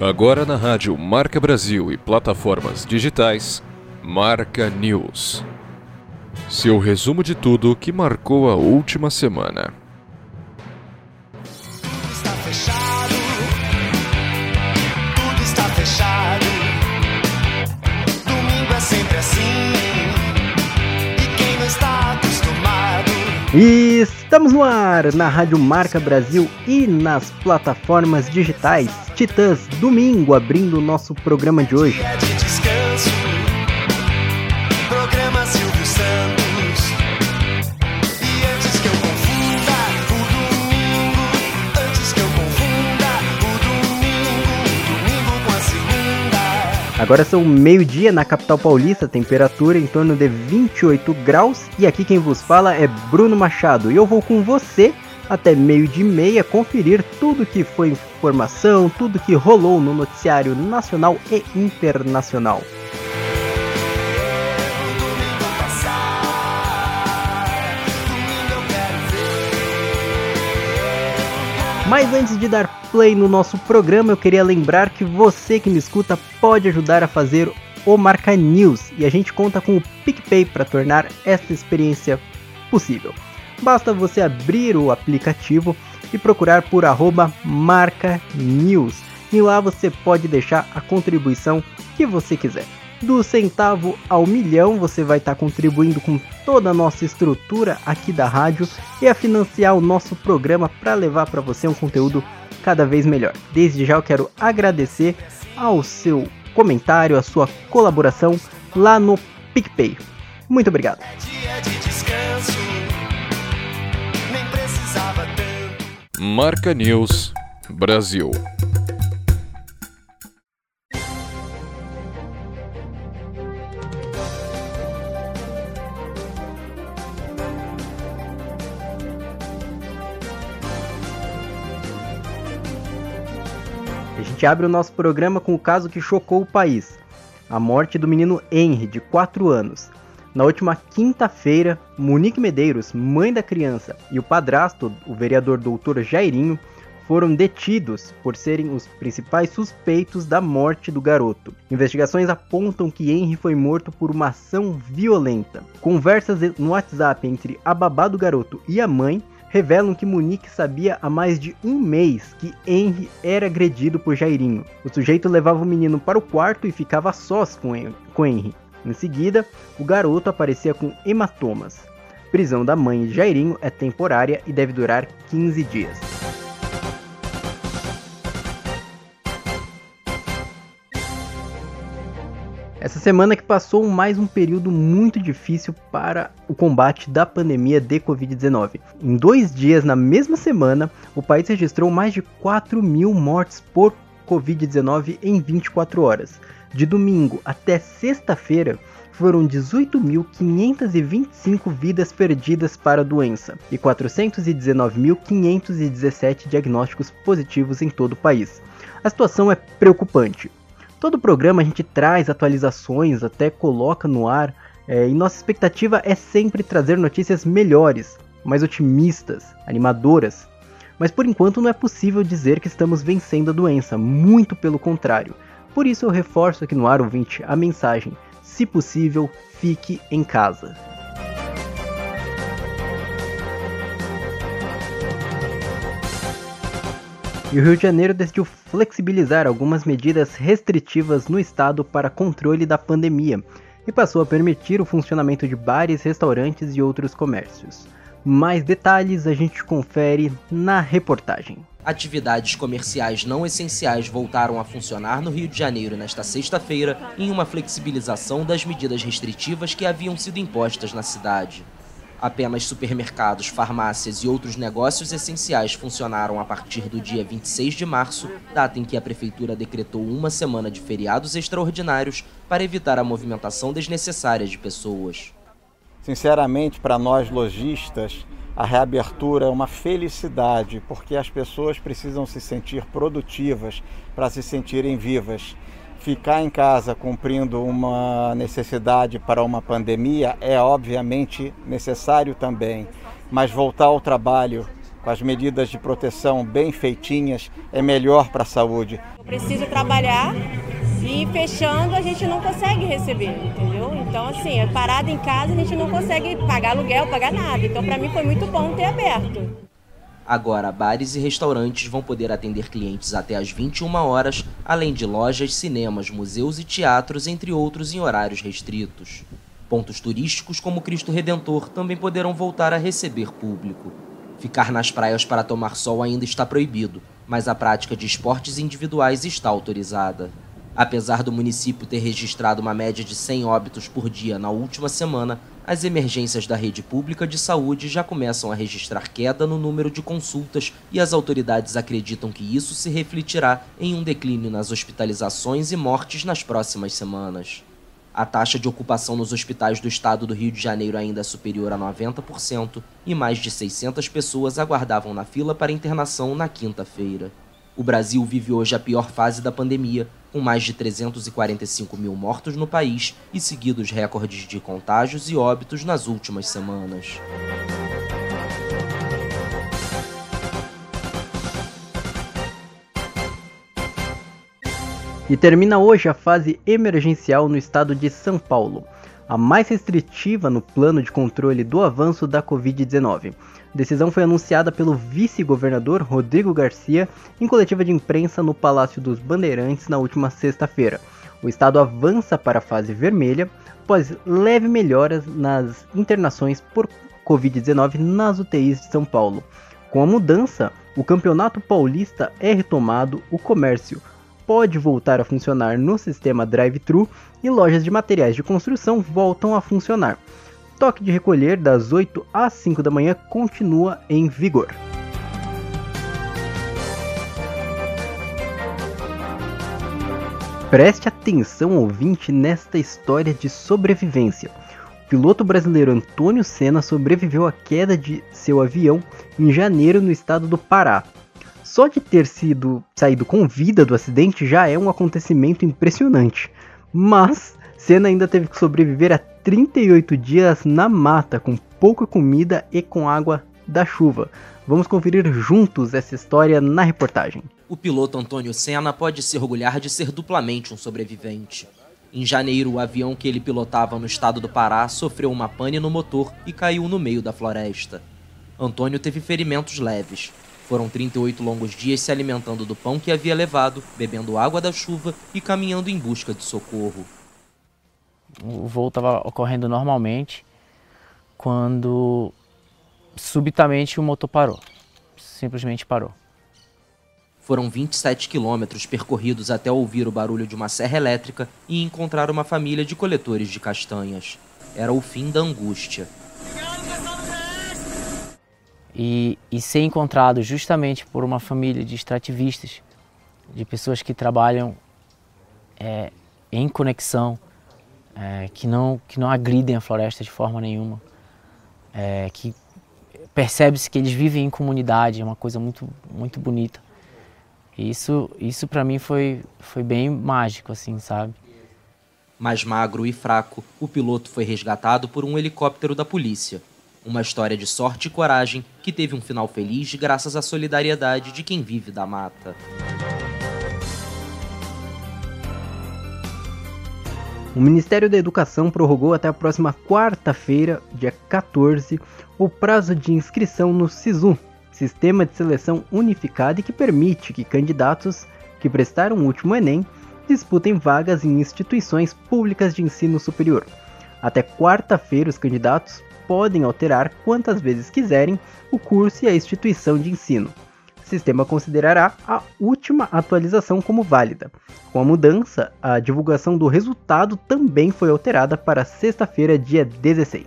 Agora na rádio Marca Brasil e plataformas digitais, Marca News. Seu resumo de tudo que marcou a última semana. Acostumado. Estamos no ar na Rádio Marca Brasil e nas plataformas digitais. Titãs, domingo, abrindo o nosso programa de hoje. Agora são meio-dia na capital paulista, temperatura em torno de 28 graus. E aqui quem vos fala é Bruno Machado. E eu vou com você até meio-dia e meia conferir tudo que foi informação, tudo que rolou no noticiário nacional e internacional. Mas antes de dar play no nosso programa, eu queria lembrar que você que me escuta pode ajudar a fazer o Marca News e a gente conta com o PicPay para tornar essa experiência possível. Basta você abrir o aplicativo e procurar por arroba Marca News e lá você pode deixar a contribuição que você quiser. Do centavo ao milhão, você vai estar contribuindo com toda a nossa estrutura aqui da rádio e a financiar o nosso programa para levar para você um conteúdo cada vez melhor. Desde já eu quero agradecer ao seu comentário, a sua colaboração lá no PicPay. Muito obrigado. Tanto. Marca News Brasil. Gente abre o nosso programa com o caso que chocou o país: a morte do menino Henry, de 4 anos. Na última quinta-feira, Monique Medeiros, mãe da criança, e o padrasto, o vereador doutor Jairinho, foram detidos por serem os principais suspeitos da morte do garoto. Investigações apontam que Henry foi morto por uma ação violenta. Conversas no WhatsApp entre a babá do garoto e a mãe revelam que Monique sabia há mais de um mês que Henry era agredido por Jairinho. O sujeito levava o menino para o quarto e ficava sós com Henry. Em seguida, o garoto aparecia com hematomas. Prisão da mãe de Jairinho é temporária e deve durar 15 dias. Essa semana que passou mais um período muito difícil para o combate da pandemia de Covid-19. Em dois dias, na mesma semana, o país registrou mais de 4 mil mortes por Covid-19 em 24 horas. De domingo até sexta-feira, foram 18.525 vidas perdidas para a doença e 419.517 diagnósticos positivos em todo o país. A situação é preocupante. Todo programa a gente traz atualizações, até coloca no ar, é, e nossa expectativa é sempre trazer notícias melhores, mais otimistas, animadoras. Mas por enquanto não é possível dizer que estamos vencendo a doença, muito pelo contrário. Por isso eu reforço aqui no ar ouvinte a mensagem: se possível, fique em casa. E o Rio de Janeiro decidiu flexibilizar algumas medidas restritivas no estado para controle da pandemia e passou a permitir o funcionamento de bares, restaurantes e outros comércios. Mais detalhes a gente confere na reportagem. Atividades comerciais não essenciais voltaram a funcionar no Rio de Janeiro nesta sexta-feira em uma flexibilização das medidas restritivas que haviam sido impostas na cidade. Apenas supermercados, farmácias e outros negócios essenciais funcionaram a partir do dia 26 de março, data em que a prefeitura decretou uma semana de feriados extraordinários para evitar a movimentação desnecessária de pessoas. Sinceramente, para nós lojistas, a reabertura é uma felicidade, porque as pessoas precisam se sentir produtivas para se sentirem vivas. Ficar em casa cumprindo uma necessidade para uma pandemia é obviamente necessário também, mas voltar ao trabalho com as medidas de proteção bem feitinhas é melhor para a saúde. Eu preciso trabalhar e fechando a gente não consegue receber, entendeu? Então assim, é parado em casa a gente não consegue pagar aluguel, pagar nada. Então para mim foi muito bom ter aberto. Agora, bares e restaurantes vão poder atender clientes até às 21 horas, além de lojas, cinemas, museus e teatros, entre outros, em horários restritos. Pontos turísticos como Cristo Redentor também poderão voltar a receber público. Ficar nas praias para tomar sol ainda está proibido, mas a prática de esportes individuais está autorizada. Apesar do município ter registrado uma média de 100 óbitos por dia na última semana, as emergências da rede pública de saúde já começam a registrar queda no número de consultas e as autoridades acreditam que isso se refletirá em um declínio nas hospitalizações e mortes nas próximas semanas. A taxa de ocupação nos hospitais do estado do Rio de Janeiro ainda é superior a 90% e mais de 600 pessoas aguardavam na fila para internação na quinta-feira. O Brasil vive hoje a pior fase da pandemia, com mais de 345 mil mortos no país e seguidos recordes de contágios e óbitos nas últimas semanas. E termina hoje a fase emergencial no estado de São Paulo, a mais restritiva no plano de controle do avanço da Covid-19. Decisão foi anunciada pelo vice-governador Rodrigo Garcia em coletiva de imprensa no Palácio dos Bandeirantes na última sexta-feira. O estado avança para a fase vermelha após leve melhoras nas internações por Covid-19 nas UTIs de São Paulo. Com a mudança, o Campeonato Paulista é retomado, o comércio pode voltar a funcionar no sistema drive-thru e lojas de materiais de construção voltam a funcionar. Toque de recolher das 8 às 5 da manhã continua em vigor. Preste atenção, ouvinte, nesta história de sobrevivência. O piloto brasileiro Antônio Senna sobreviveu à queda de seu avião em janeiro no estado do Pará. Só de ter sido saído com vida do acidente já é um acontecimento impressionante. Mas Senna ainda teve que sobreviver a 38 dias na mata, com pouca comida e com água da chuva. Vamos conferir juntos essa história na reportagem. O piloto Antônio Senna pode se orgulhar de ser duplamente um sobrevivente. Em janeiro, o avião que ele pilotava no estado do Pará sofreu uma pane no motor e caiu no meio da floresta. Antônio teve ferimentos leves. Foram 38 longos dias se alimentando do pão que havia levado, bebendo água da chuva e caminhando em busca de socorro. O voo estava ocorrendo normalmente quando subitamente o motor parou. Simplesmente parou. Foram 27 quilômetros percorridos até ouvir o barulho de uma serra elétrica e encontrar uma família de coletores de castanhas. Era o fim da angústia. E, e ser encontrado justamente por uma família de extrativistas, de pessoas que trabalham é, em conexão, é, que, não, que não agridem a floresta de forma nenhuma, é, que percebe-se que eles vivem em comunidade, é uma coisa muito, muito bonita. Isso, isso para mim foi, foi bem mágico, assim, sabe? Mais magro e fraco, o piloto foi resgatado por um helicóptero da polícia. Uma história de sorte e coragem que teve um final feliz graças à solidariedade de quem vive da mata. O Ministério da Educação prorrogou até a próxima quarta-feira, dia 14, o prazo de inscrição no SISU, Sistema de Seleção Unificado, e que permite que candidatos que prestaram o último Enem disputem vagas em instituições públicas de ensino superior. Até quarta-feira, os candidatos podem alterar quantas vezes quiserem o curso e a instituição de ensino. Sistema considerará a última atualização como válida. Com a mudança, a divulgação do resultado também foi alterada para sexta-feira, dia 16.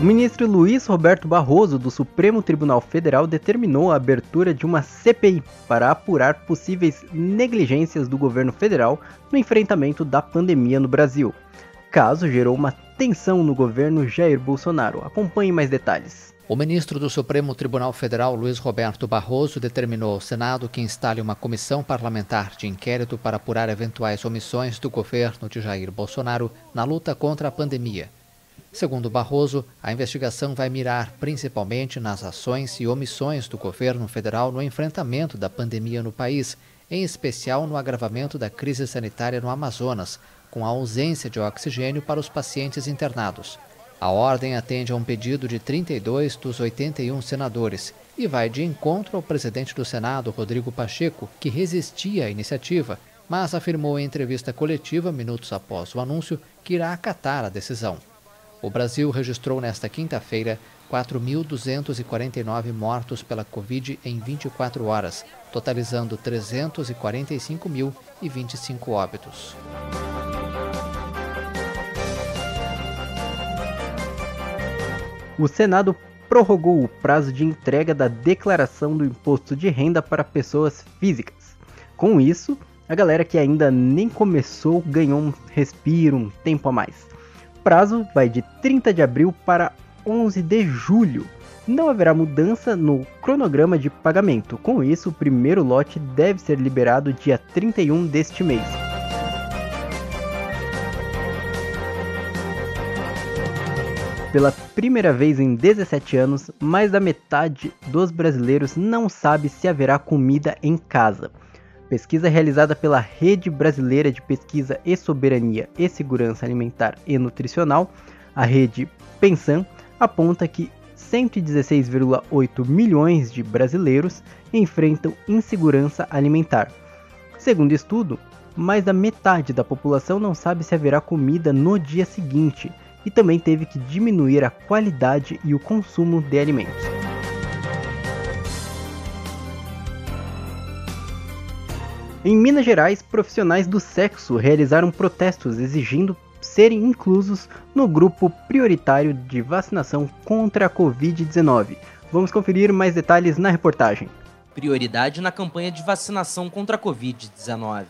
O ministro Luiz Roberto Barroso, do Supremo Tribunal Federal, determinou a abertura de uma CPI para apurar possíveis negligências do governo federal no enfrentamento da pandemia no Brasil. Caso gerou uma tensão no governo Jair Bolsonaro. Acompanhe mais detalhes. O ministro do Supremo Tribunal Federal, Luiz Roberto Barroso, determinou ao Senado que instale uma comissão parlamentar de inquérito para apurar eventuais omissões do governo de Jair Bolsonaro na luta contra a pandemia. Segundo Barroso, a investigação vai mirar principalmente nas ações e omissões do governo federal no enfrentamento da pandemia no país, em especial no agravamento da crise sanitária no Amazonas, com a ausência de oxigênio para os pacientes internados. A ordem atende a um pedido de 32 dos 81 senadores e vai de encontro ao presidente do Senado, Rodrigo Pacheco, que resistia à iniciativa, mas afirmou em entrevista coletiva, minutos após o anúncio, que irá acatar a decisão. O Brasil registrou nesta quinta-feira 4.249 mortos pela Covid em 24 horas, totalizando 345.025 óbitos. O Senado prorrogou o prazo de entrega da declaração do imposto de renda para pessoas físicas. Com isso, a galera que ainda nem começou ganhou um respiro, um tempo a mais. Prazo vai de 30 de abril para 11 de julho. Não haverá mudança no cronograma de pagamento. Com isso, o primeiro lote deve ser liberado dia 31 deste mês. Pela primeira vez em 17 anos, mais da metade dos brasileiros não sabe se haverá comida em casa. Pesquisa realizada pela Rede Brasileira de Pesquisa e Soberania e Segurança Alimentar e Nutricional, a rede Pensan, aponta que 116,8 milhões de brasileiros enfrentam insegurança alimentar. Segundo estudo, mais da metade da população não sabe se haverá comida no dia seguinte e também teve que diminuir a qualidade e o consumo de alimentos. Em Minas Gerais, profissionais do sexo realizaram protestos exigindo serem inclusos no grupo prioritário de vacinação contra a Covid-19. Vamos conferir mais detalhes na reportagem. Prioridade na campanha de vacinação contra a Covid-19.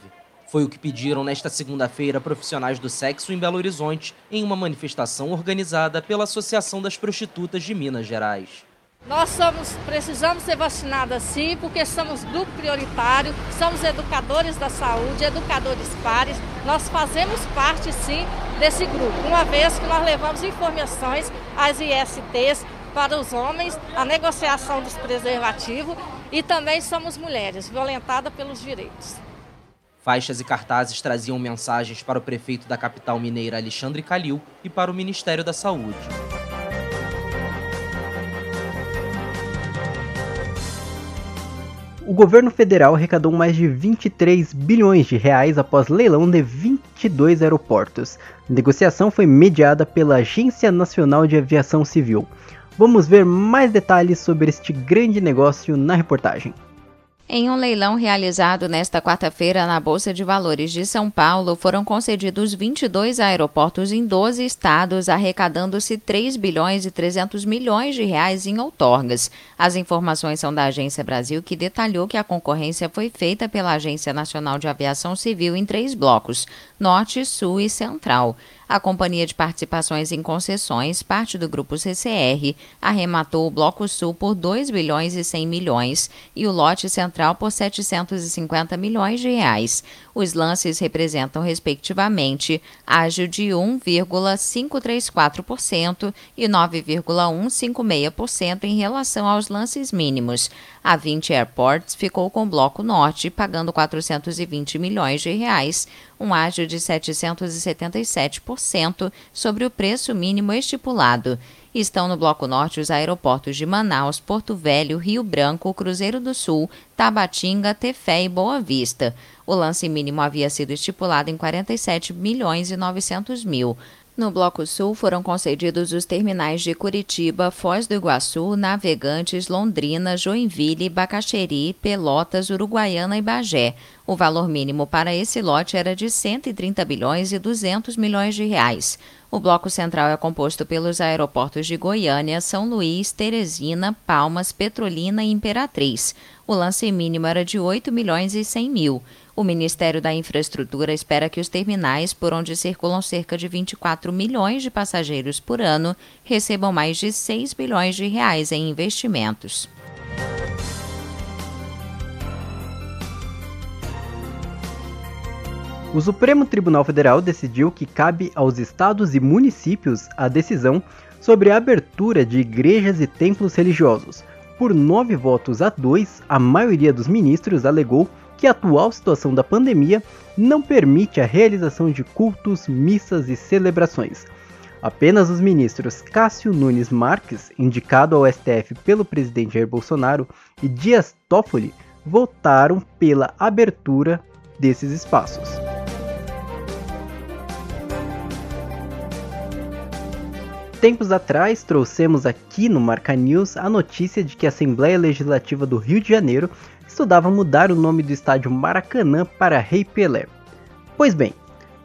Foi o que pediram nesta segunda-feira profissionais do sexo em Belo Horizonte, em uma manifestação organizada pela Associação das Prostitutas de Minas Gerais. Nós somos, precisamos ser vacinadas sim, porque somos grupo prioritário, somos educadores da saúde, educadores pares. Nós fazemos parte sim desse grupo, uma vez que nós levamos informações às ISTs para os homens, a negociação dos preservativos e também somos mulheres violentadas pelos direitos. Faixas e cartazes traziam mensagens para o prefeito da capital mineira Alexandre Calil e para o Ministério da Saúde. O governo federal arrecadou mais de 23 bilhões de reais após leilão de 22 aeroportos. A negociação foi mediada pela Agência Nacional de Aviação Civil. Vamos ver mais detalhes sobre este grande negócio na reportagem. Em um leilão realizado nesta quarta-feira na Bolsa de Valores de São Paulo, foram concedidos 22 aeroportos em 12 estados, arrecadando-se 3 bilhões e 300 milhões de reais em outorgas. As informações são da Agência Brasil, que detalhou que a concorrência foi feita pela Agência Nacional de Aviação Civil em três blocos: Norte, Sul e Central. A Companhia de Participações em Concessões, parte do grupo CCR, arrematou o Bloco Sul por 2 bilhões e 100 milhões e o lote central por 750 milhões de reais. Os lances representam, respectivamente, ágio de 1,534% e 9,156% em relação aos lances mínimos. A 20 Airports ficou com o Bloco Norte, pagando 420 milhões de reais, um ágio de 777% sobre o preço mínimo estipulado. Estão no Bloco Norte os aeroportos de Manaus, Porto Velho, Rio Branco, Cruzeiro do Sul, Tabatinga, Tefé e Boa Vista. O lance mínimo havia sido estipulado em 47 milhões e 900 mil. No Bloco Sul foram concedidos os terminais de Curitiba, Foz do Iguaçu, Navegantes, Londrina, Joinville, Bacaxeri, Pelotas, Uruguaiana e Bagé. O valor mínimo para esse lote era de 130 bilhões e 200 milhões de reais. O bloco central é composto pelos aeroportos de Goiânia, São Luís, Teresina, Palmas, Petrolina e Imperatriz. O lance mínimo era de 8 milhões e 100 mil. O Ministério da Infraestrutura espera que os terminais, por onde circulam cerca de 24 milhões de passageiros por ano, recebam mais de 6 bilhões de reais em investimentos. O Supremo Tribunal Federal decidiu que cabe aos estados e municípios a decisão sobre a abertura de igrejas e templos religiosos. Por nove votos a dois, a maioria dos ministros alegou que a atual situação da pandemia não permite a realização de cultos, missas e celebrações. Apenas os ministros Cássio Nunes Marques, indicado ao STF pelo presidente Jair Bolsonaro, e Dias Toffoli votaram pela abertura desses espaços. Tempos atrás, trouxemos aqui no Marca News a notícia de que a Assembleia Legislativa do Rio de Janeiro estudava mudar o nome do estádio Maracanã para Rei Pelé. Pois bem,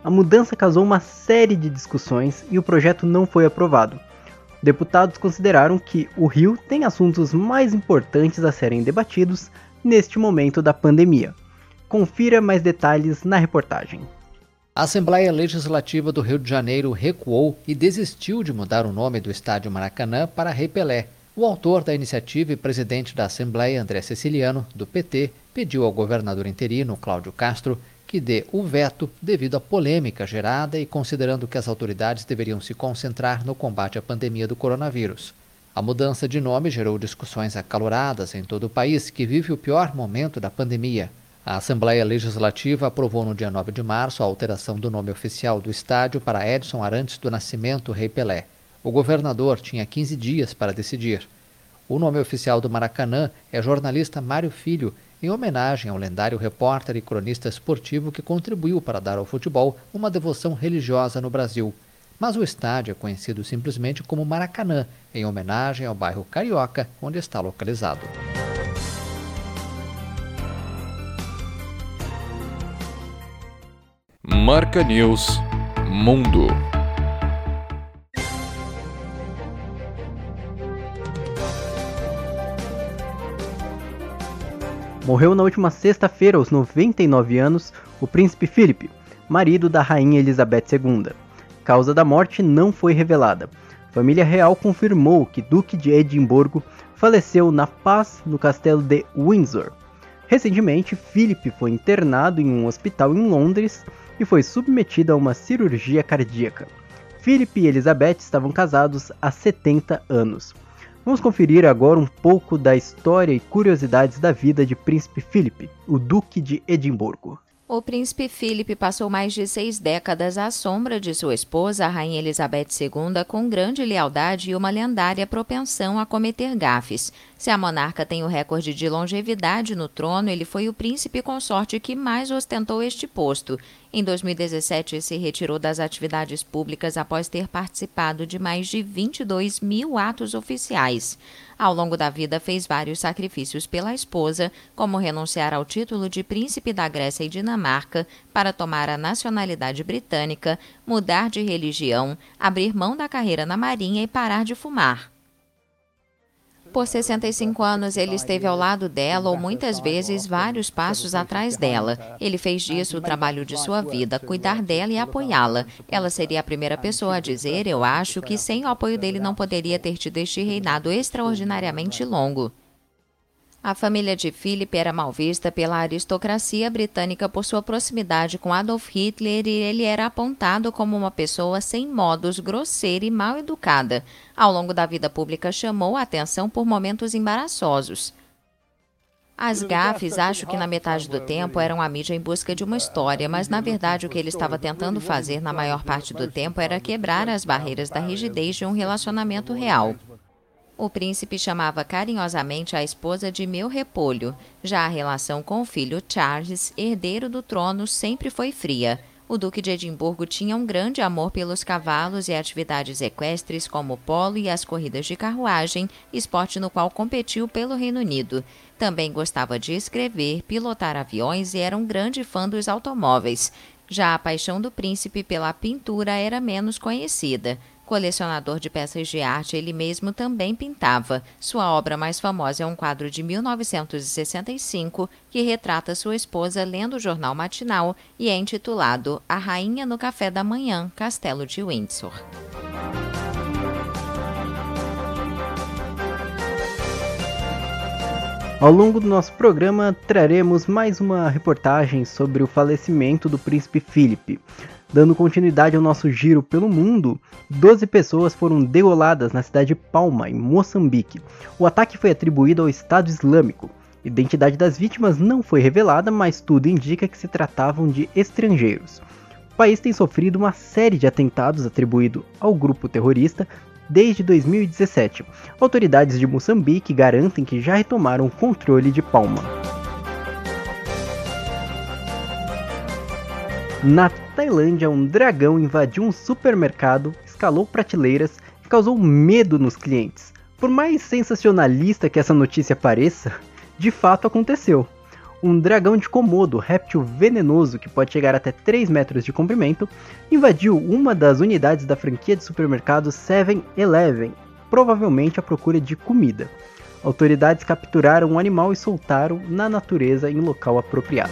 a mudança causou uma série de discussões e o projeto não foi aprovado. Deputados consideraram que o Rio tem assuntos mais importantes a serem debatidos neste momento da pandemia. Confira mais detalhes na reportagem. A Assembleia Legislativa do Rio de Janeiro recuou e desistiu de mudar o nome do estádio Maracanã para Rei Pelé. O autor da iniciativa e presidente da Assembleia, André Ceciliano, do PT, pediu ao governador interino, Cláudio Castro, que dê o veto devido à polêmica gerada e considerando que as autoridades deveriam se concentrar no combate à pandemia do coronavírus. A mudança de nome gerou discussões acaloradas em todo o país, que vive o pior momento da pandemia. A Assembleia Legislativa aprovou no dia 9 de março a alteração do nome oficial do estádio para Edson Arantes do Nascimento Rei Pelé. O governador tinha 15 dias para decidir. O nome oficial do Maracanã é jornalista Mário Filho, em homenagem ao lendário repórter e cronista esportivo que contribuiu para dar ao futebol uma devoção religiosa no Brasil. Mas o estádio é conhecido simplesmente como Maracanã, em homenagem ao bairro Carioca, onde está localizado. Marca News Mundo. Morreu na última sexta-feira, aos 99 anos, o príncipe Philip, marido da rainha Elizabeth II. Causa da morte não foi revelada. Família real confirmou que Duque de Edimburgo faleceu na paz no castelo de Windsor. Recentemente, Philip foi internado em um hospital em Londres e foi submetido a uma cirurgia cardíaca. Philip e Elizabeth estavam casados há 70 anos. Vamos conferir agora um pouco da história e curiosidades da vida de Príncipe Philip, o Duque de Edimburgo. O príncipe Philip passou mais de seis décadas à sombra de sua esposa, a rainha Elizabeth II, com grande lealdade e uma lendária propensão a cometer gafes. Se a monarca tem o recorde de longevidade no trono, ele foi o príncipe consorte que mais ostentou este posto. Em 2017, se retirou das atividades públicas após ter participado de mais de 22 mil atos oficiais. Ao longo da vida, fez vários sacrifícios pela esposa, como renunciar ao título de príncipe da Grécia e Dinamarca para tomar a nacionalidade britânica, mudar de religião, abrir mão da carreira na marinha e parar de fumar. Por 65 anos, ele esteve ao lado dela ou muitas vezes vários passos atrás dela. Ele fez disso o trabalho de sua vida, cuidar dela e apoiá-la. Ela seria a primeira pessoa a dizer, eu acho, que sem o apoio dele não poderia ter tido este reinado extraordinariamente longo. A família de Philip era mal vista pela aristocracia britânica por sua proximidade com Adolf Hitler e ele era apontado como uma pessoa sem modos, grosseira e mal educada. Ao longo da vida pública, chamou a atenção por momentos embaraçosos. As gafes, acho que na metade do tempo, eram a mídia em busca de uma história, mas na verdade o que ele estava tentando fazer na maior parte do tempo era quebrar as barreiras da rigidez de um relacionamento real. O príncipe chamava carinhosamente a esposa de meu repolho. Já a relação com o filho Charles, herdeiro do trono, sempre foi fria. O Duque de Edimburgo tinha um grande amor pelos cavalos e atividades equestres como o polo e as corridas de carruagem, esporte no qual competiu pelo Reino Unido. Também gostava de escrever, pilotar aviões e era um grande fã dos automóveis. Já a paixão do príncipe pela pintura era menos conhecida. Colecionador de peças de arte, ele mesmo também pintava. Sua obra mais famosa é um quadro de 1965 que retrata sua esposa lendo o jornal matinal e é intitulado A Rainha no Café da Manhã, Castelo de Windsor. Ao longo do nosso programa, traremos mais uma reportagem sobre o falecimento do príncipe Felipe. Dando continuidade ao nosso giro pelo mundo, 12 pessoas foram degoladas na cidade de Palma, em Moçambique. O ataque foi atribuído ao Estado Islâmico. Identidade das vítimas não foi revelada, mas tudo indica que se tratavam de estrangeiros. O país tem sofrido uma série de atentados atribuídos ao grupo terrorista desde 2017. Autoridades de Moçambique garantem que já retomaram o controle de Palma. Na Tailândia, um dragão invadiu um supermercado, escalou prateleiras e causou medo nos clientes. Por mais sensacionalista que essa notícia pareça, de fato aconteceu. Um dragão de Komodo, réptil venenoso que pode chegar até 3 metros de comprimento, invadiu uma das unidades da franquia de supermercado 7-Eleven, provavelmente à procura de comida. Autoridades capturaram o animal e soltaram na natureza em local apropriado.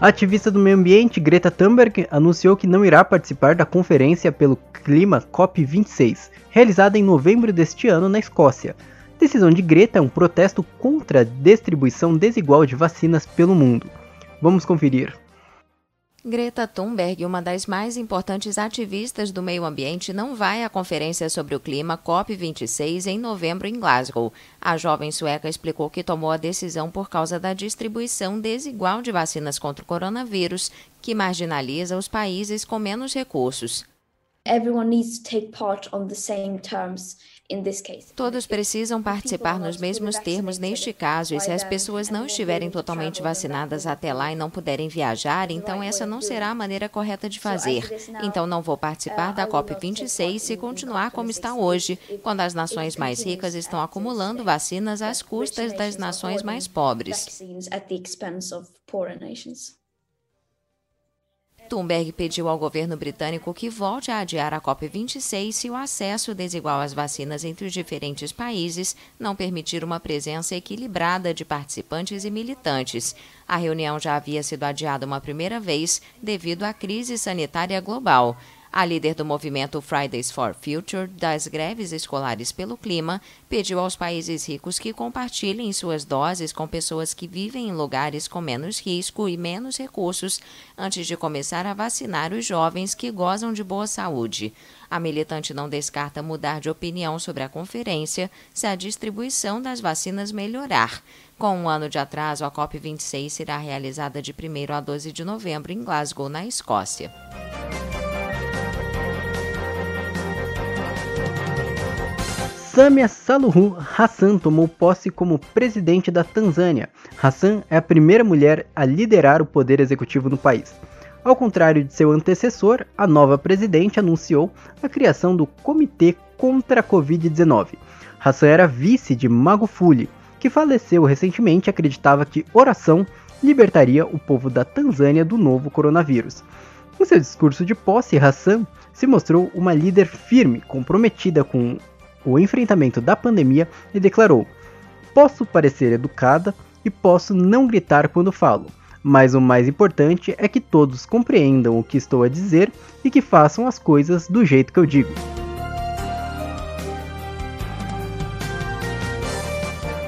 A ativista do meio ambiente Greta Thunberg anunciou que não irá participar da conferência pelo clima COP26, realizada em novembro deste ano na Escócia. Decisão de Greta é um protesto contra a distribuição desigual de vacinas pelo mundo. Vamos conferir. Greta Thunberg, uma das mais importantes ativistas do meio ambiente, não vai à conferência sobre o clima COP26 em novembro em Glasgow. A jovem sueca explicou que tomou a decisão por causa da distribuição desigual de vacinas contra o coronavírus, que marginaliza os países com menos recursos. Todos precisam participar nos mesmos termos neste caso, e se as pessoas não estiverem totalmente vacinadas até lá e não puderem viajar, então essa não será a maneira correta de fazer. Então não vou participar da COP26 se continuar como está hoje, quando as nações mais ricas estão acumulando vacinas às custas das nações mais pobres. Thunberg pediu ao governo britânico que volte a adiar a COP26 se o acesso desigual às vacinas entre os diferentes países não permitir uma presença equilibrada de participantes e militantes. A reunião já havia sido adiada uma primeira vez devido à crise sanitária global. A líder do movimento Fridays for Future, das greves escolares pelo clima, pediu aos países ricos que compartilhem suas doses com pessoas que vivem em lugares com menos risco e menos recursos antes de começar a vacinar os jovens que gozam de boa saúde. A militante não descarta mudar de opinião sobre a conferência se a distribuição das vacinas melhorar. Com um ano de atraso, a COP26 será realizada de 1 a 12 de novembro em Glasgow, na Escócia. Samia Suluhu Hassan tomou posse como presidente da Tanzânia. Hassan é a primeira mulher a liderar o poder executivo no país. Ao contrário de seu antecessor, a nova presidente anunciou a criação do Comitê contra a Covid-19. Hassan era vice de Magufuli, que faleceu recentemente e acreditava que oração libertaria o povo da Tanzânia do novo coronavírus. Em seu discurso de posse, Hassan se mostrou uma líder firme, comprometida com o enfrentamento da pandemia e declarou: Posso parecer educada e posso não gritar quando falo, mas o mais importante é que todos compreendam o que estou a dizer e que façam as coisas do jeito que eu digo.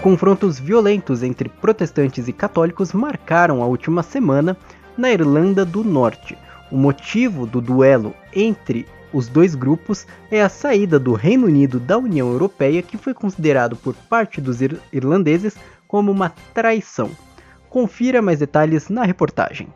Confrontos violentos entre protestantes e católicos marcaram a última semana na Irlanda do Norte. O motivo do duelo entre os dois grupos é a saída do Reino Unido da União Europeia, que foi considerado por parte dos ir irlandeses como uma traição. Confira mais detalhes na reportagem.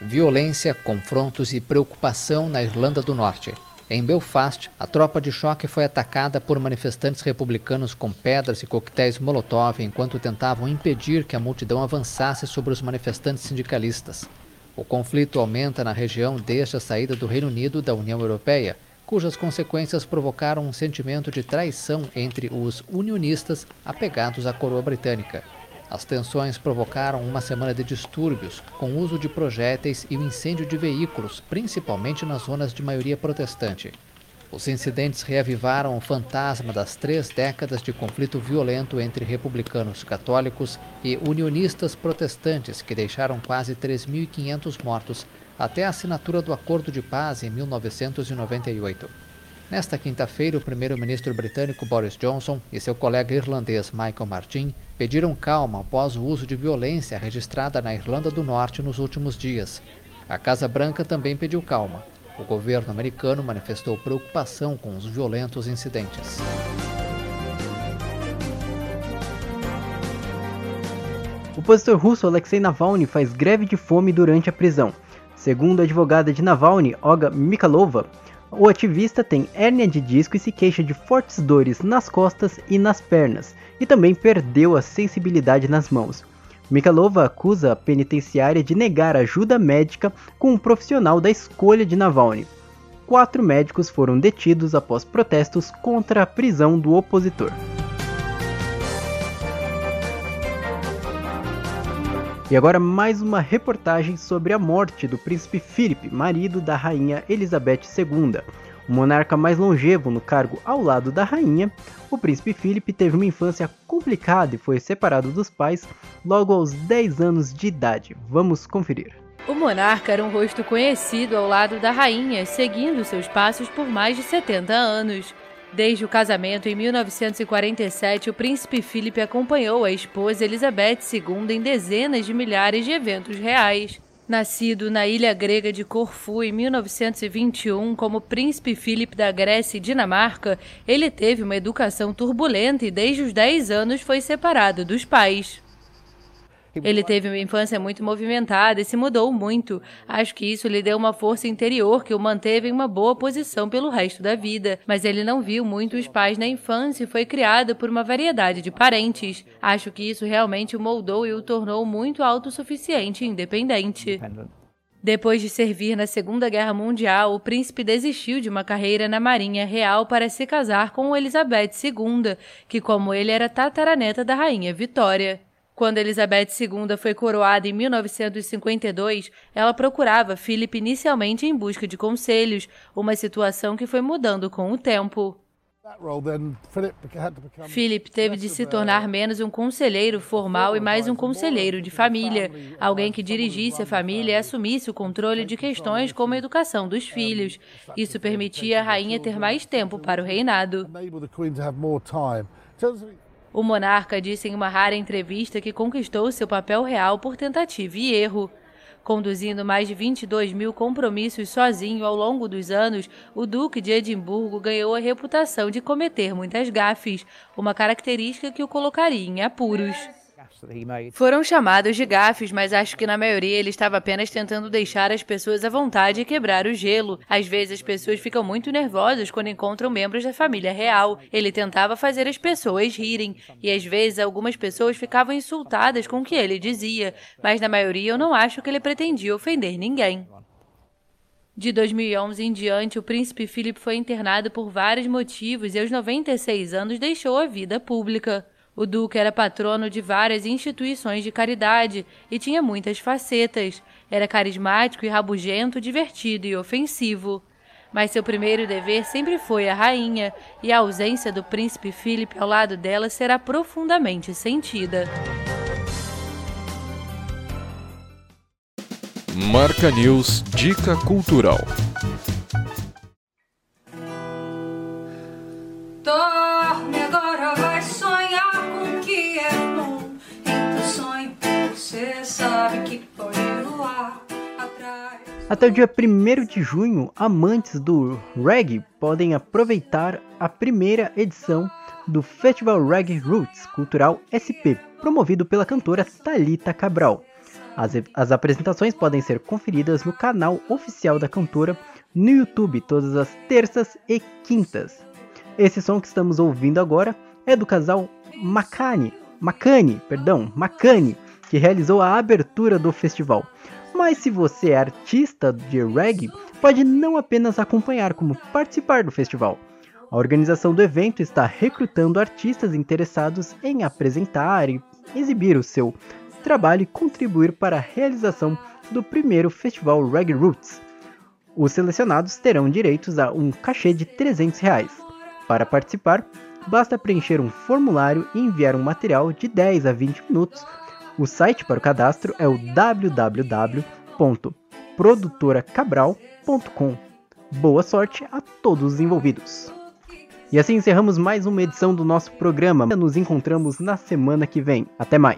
Violência, confrontos e preocupação na Irlanda do Norte. Em Belfast, a tropa de choque foi atacada por manifestantes republicanos com pedras e coquetéis Molotov enquanto tentavam impedir que a multidão avançasse sobre os manifestantes sindicalistas. O conflito aumenta na região desde a saída do Reino Unido da União Europeia, cujas consequências provocaram um sentimento de traição entre os unionistas apegados à coroa britânica. As tensões provocaram uma semana de distúrbios, com uso de projéteis e o incêndio de veículos, principalmente nas zonas de maioria protestante. Os incidentes reavivaram o fantasma das três décadas de conflito violento entre republicanos católicos e unionistas protestantes, que deixaram quase 3.500 mortos até a assinatura do Acordo de Paz em 1998. Nesta quinta-feira, o primeiro-ministro britânico Boris Johnson e seu colega irlandês Michael Martin pediram calma após o uso de violência registrada na Irlanda do Norte nos últimos dias. A Casa Branca também pediu calma. O governo americano manifestou preocupação com os violentos incidentes. O opositor russo Alexei Navalny faz greve de fome durante a prisão. Segundo a advogada de Navalny, Olga Mikhalova, o ativista tem hérnia de disco e se queixa de fortes dores nas costas e nas pernas, e também perdeu a sensibilidade nas mãos. Mikhalova acusa a penitenciária de negar ajuda médica com um profissional da escolha de Navalny. Quatro médicos foram detidos após protestos contra a prisão do opositor. E agora mais uma reportagem sobre a morte do príncipe Philip, marido da rainha Elizabeth II. O monarca mais longevo no cargo ao lado da rainha, o príncipe Philip teve uma infância complicada e foi separado dos pais logo aos 10 anos de idade. Vamos conferir. O monarca era um rosto conhecido ao lado da rainha, seguindo seus passos por mais de 70 anos. Desde o casamento em 1947, o príncipe Philip acompanhou a esposa Elizabeth II em dezenas de milhares de eventos reais. Nascido na ilha grega de Corfu em 1921 como príncipe Philip da Grécia e Dinamarca, ele teve uma educação turbulenta e desde os 10 anos foi separado dos pais. Ele teve uma infância muito movimentada e se mudou muito. Acho que isso lhe deu uma força interior que o manteve em uma boa posição pelo resto da vida. Mas ele não viu muito os pais na infância e foi criado por uma variedade de parentes. Acho que isso realmente o moldou e o tornou muito autossuficiente e independente. Depois de servir na Segunda Guerra Mundial, o príncipe desistiu de uma carreira na Marinha Real para se casar com Elizabeth II, que, como ele, era tataraneta da Rainha Vitória. Quando Elizabeth II foi coroada em 1952, ela procurava Philip inicialmente em busca de conselhos, uma situação que foi mudando com o tempo. Philip teve de se tornar menos um conselheiro formal e mais um conselheiro de família, alguém que dirigisse a família e assumisse o controle de questões como a educação dos filhos. Isso permitia a rainha ter mais tempo para o reinado. O monarca disse em uma rara entrevista que conquistou seu papel real por tentativa e erro. Conduzindo mais de 22 mil compromissos sozinho ao longo dos anos, o Duque de Edimburgo ganhou a reputação de cometer muitas gafes, uma característica que o colocaria em apuros. Foram chamados de gafes, mas acho que na maioria ele estava apenas tentando deixar as pessoas à vontade e quebrar o gelo. Às vezes as pessoas ficam muito nervosas quando encontram membros da família real. Ele tentava fazer as pessoas rirem, e às vezes algumas pessoas ficavam insultadas com o que ele dizia, mas na maioria eu não acho que ele pretendia ofender ninguém. De 2011 em diante, o príncipe Philip foi internado por vários motivos e aos 96 anos deixou a vida pública. O Duque era patrono de várias instituições de caridade e tinha muitas facetas. Era carismático e rabugento, divertido e ofensivo. Mas seu primeiro dever sempre foi a rainha, e a ausência do príncipe Philip ao lado dela será profundamente sentida. Marca News Dica Cultural. Até o dia 1 de junho, amantes do reggae podem aproveitar a primeira edição do Festival Reggae Roots Cultural SP, promovido pela cantora Talita Cabral. As, as apresentações podem ser conferidas no canal oficial da cantora no YouTube todas as terças e quintas. Esse som que estamos ouvindo agora é do casal Macani, Macani, perdão, Macani, que realizou a abertura do festival. Mas se você é artista de reggae, pode não apenas acompanhar, como participar do festival. A organização do evento está recrutando artistas interessados em apresentar e exibir o seu trabalho e contribuir para a realização do primeiro festival Reggae Roots. Os selecionados terão direitos a um cachê de 300 reais. Para participar, basta preencher um formulário e enviar um material de 10 a 20 minutos. O site para o cadastro é o www.produtoracabral.com. Boa sorte a todos os envolvidos! E assim encerramos mais uma edição do nosso programa. Nos encontramos na semana que vem. Até mais!